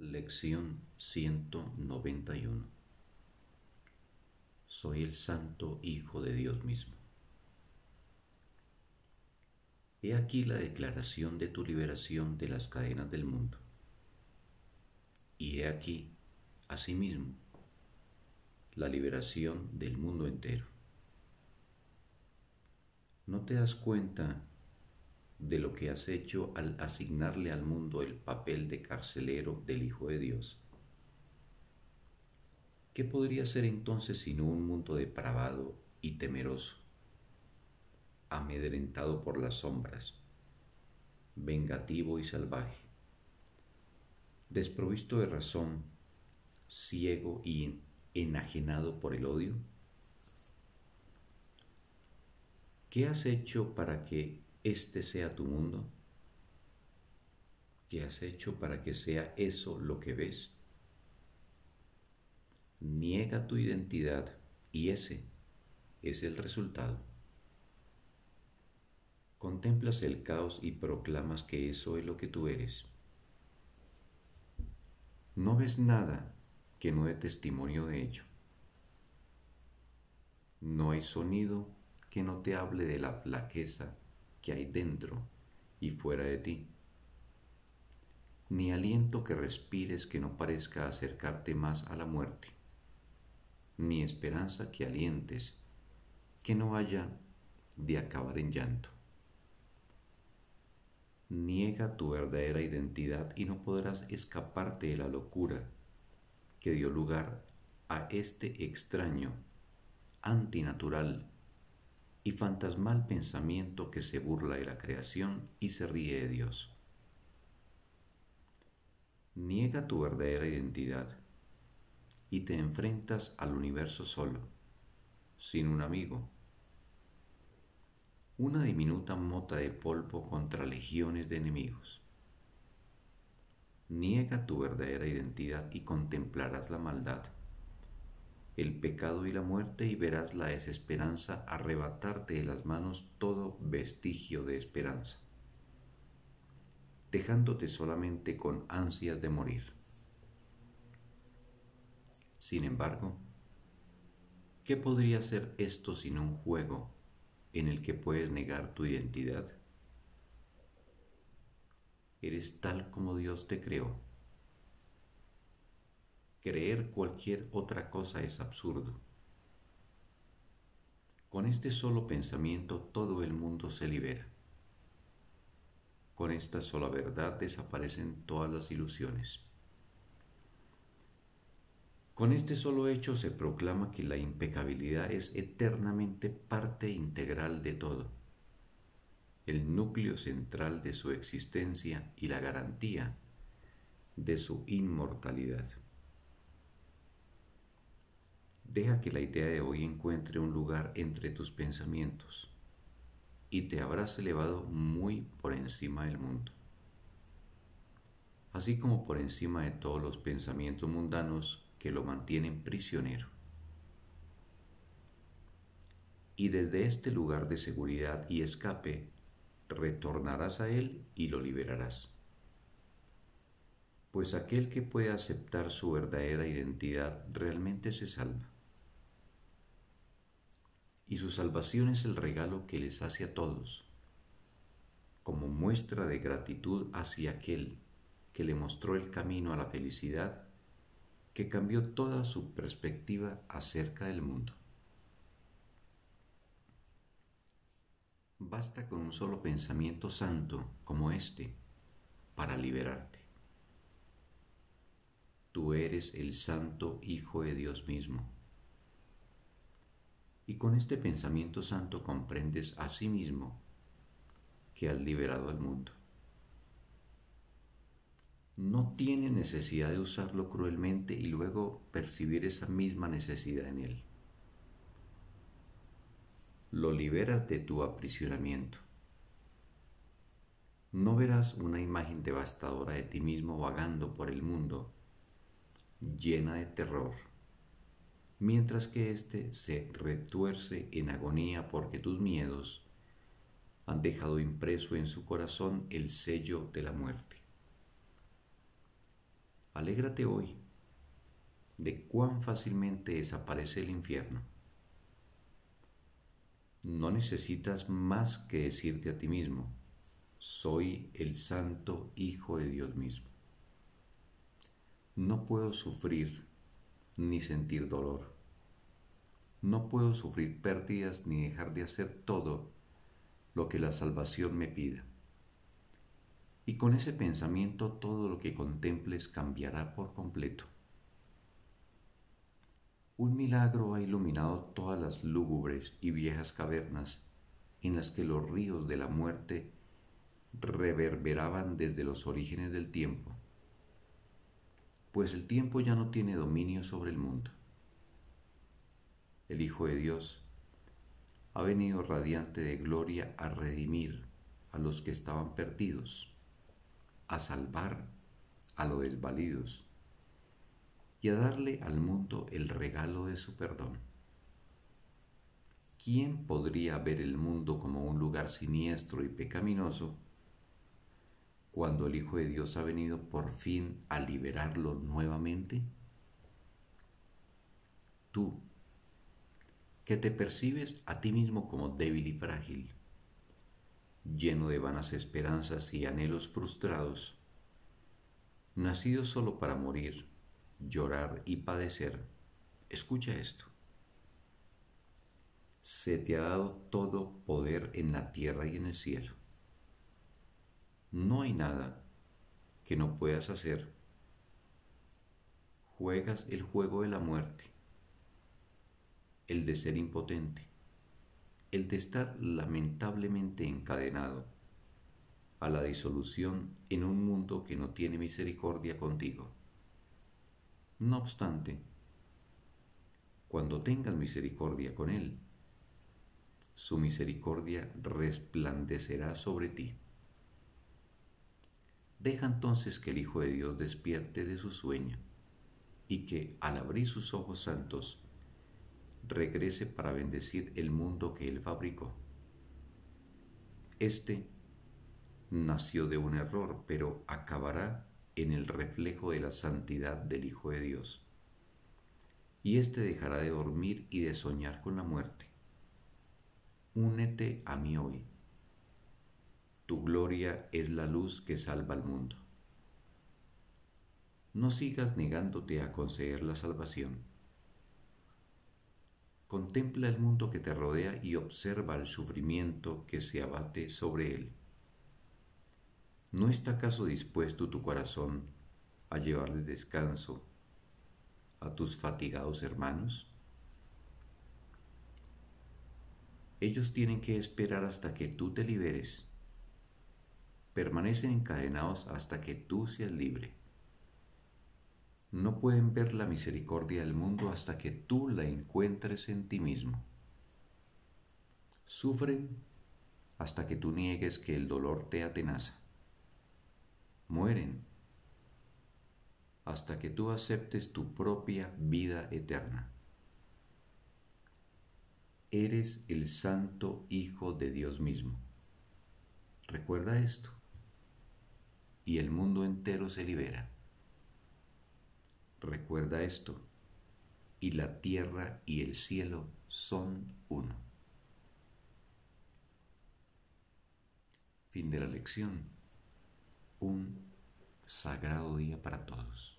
Lección 191 Soy el Santo Hijo de Dios mismo. He aquí la declaración de tu liberación de las cadenas del mundo. Y he aquí, asimismo, la liberación del mundo entero. ¿No te das cuenta de lo que has hecho al asignarle al mundo el papel de carcelero del Hijo de Dios. ¿Qué podría ser entonces sino un mundo depravado y temeroso, amedrentado por las sombras, vengativo y salvaje, desprovisto de razón, ciego y enajenado por el odio? ¿Qué has hecho para que este sea tu mundo? ¿Qué has hecho para que sea eso lo que ves? Niega tu identidad y ese es el resultado. Contemplas el caos y proclamas que eso es lo que tú eres. No ves nada que no dé testimonio de ello. No hay sonido que no te hable de la flaqueza que hay dentro y fuera de ti, ni aliento que respires que no parezca acercarte más a la muerte, ni esperanza que alientes que no haya de acabar en llanto. Niega tu verdadera identidad y no podrás escaparte de la locura que dio lugar a este extraño, antinatural y fantasmal pensamiento que se burla de la creación y se ríe de Dios. Niega tu verdadera identidad y te enfrentas al universo solo, sin un amigo. Una diminuta mota de polvo contra legiones de enemigos. Niega tu verdadera identidad y contemplarás la maldad el pecado y la muerte y verás la desesperanza arrebatarte de las manos todo vestigio de esperanza, dejándote solamente con ansias de morir. Sin embargo, ¿qué podría ser esto sino un juego en el que puedes negar tu identidad? Eres tal como Dios te creó Creer cualquier otra cosa es absurdo. Con este solo pensamiento todo el mundo se libera. Con esta sola verdad desaparecen todas las ilusiones. Con este solo hecho se proclama que la impecabilidad es eternamente parte integral de todo, el núcleo central de su existencia y la garantía de su inmortalidad. Deja que la idea de hoy encuentre un lugar entre tus pensamientos y te habrás elevado muy por encima del mundo, así como por encima de todos los pensamientos mundanos que lo mantienen prisionero. Y desde este lugar de seguridad y escape, retornarás a Él y lo liberarás. Pues aquel que puede aceptar su verdadera identidad realmente se salva y su salvación es el regalo que les hace a todos, como muestra de gratitud hacia aquel que le mostró el camino a la felicidad, que cambió toda su perspectiva acerca del mundo. Basta con un solo pensamiento santo como este para liberarte. Tú eres el santo Hijo de Dios mismo y con este pensamiento santo comprendes a sí mismo que has liberado al mundo. No tiene necesidad de usarlo cruelmente y luego percibir esa misma necesidad en él. Lo liberas de tu aprisionamiento. No verás una imagen devastadora de ti mismo vagando por el mundo, llena de terror mientras que éste se retuerce en agonía porque tus miedos han dejado impreso en su corazón el sello de la muerte. Alégrate hoy de cuán fácilmente desaparece el infierno. No necesitas más que decirte a ti mismo, soy el santo Hijo de Dios mismo. No puedo sufrir ni sentir dolor. No puedo sufrir pérdidas ni dejar de hacer todo lo que la salvación me pida. Y con ese pensamiento todo lo que contemples cambiará por completo. Un milagro ha iluminado todas las lúgubres y viejas cavernas en las que los ríos de la muerte reverberaban desde los orígenes del tiempo, pues el tiempo ya no tiene dominio sobre el mundo. El Hijo de Dios ha venido radiante de gloria a redimir a los que estaban perdidos, a salvar a los desvalidos y a darle al mundo el regalo de su perdón. ¿Quién podría ver el mundo como un lugar siniestro y pecaminoso cuando el Hijo de Dios ha venido por fin a liberarlo nuevamente? Tú, que te percibes a ti mismo como débil y frágil, lleno de vanas esperanzas y anhelos frustrados, nacido solo para morir, llorar y padecer, escucha esto. Se te ha dado todo poder en la tierra y en el cielo. No hay nada que no puedas hacer. Juegas el juego de la muerte, el de ser impotente, el de estar lamentablemente encadenado a la disolución en un mundo que no tiene misericordia contigo. No obstante, cuando tengas misericordia con Él, su misericordia resplandecerá sobre ti. Deja entonces que el Hijo de Dios despierte de su sueño y que al abrir sus ojos santos regrese para bendecir el mundo que Él fabricó. Este nació de un error, pero acabará en el reflejo de la santidad del Hijo de Dios. Y éste dejará de dormir y de soñar con la muerte. Únete a mí hoy. Tu gloria es la luz que salva al mundo. No sigas negándote a conceder la salvación. Contempla el mundo que te rodea y observa el sufrimiento que se abate sobre él. ¿No está acaso dispuesto tu corazón a llevarle descanso a tus fatigados hermanos? Ellos tienen que esperar hasta que tú te liberes. Permanecen encadenados hasta que tú seas libre. No pueden ver la misericordia del mundo hasta que tú la encuentres en ti mismo. Sufren hasta que tú niegues que el dolor te atenaza mueren hasta que tú aceptes tu propia vida eterna. Eres el santo Hijo de Dios mismo. Recuerda esto y el mundo entero se libera. Recuerda esto y la tierra y el cielo son uno. Fin de la lección un sagrado día para todos.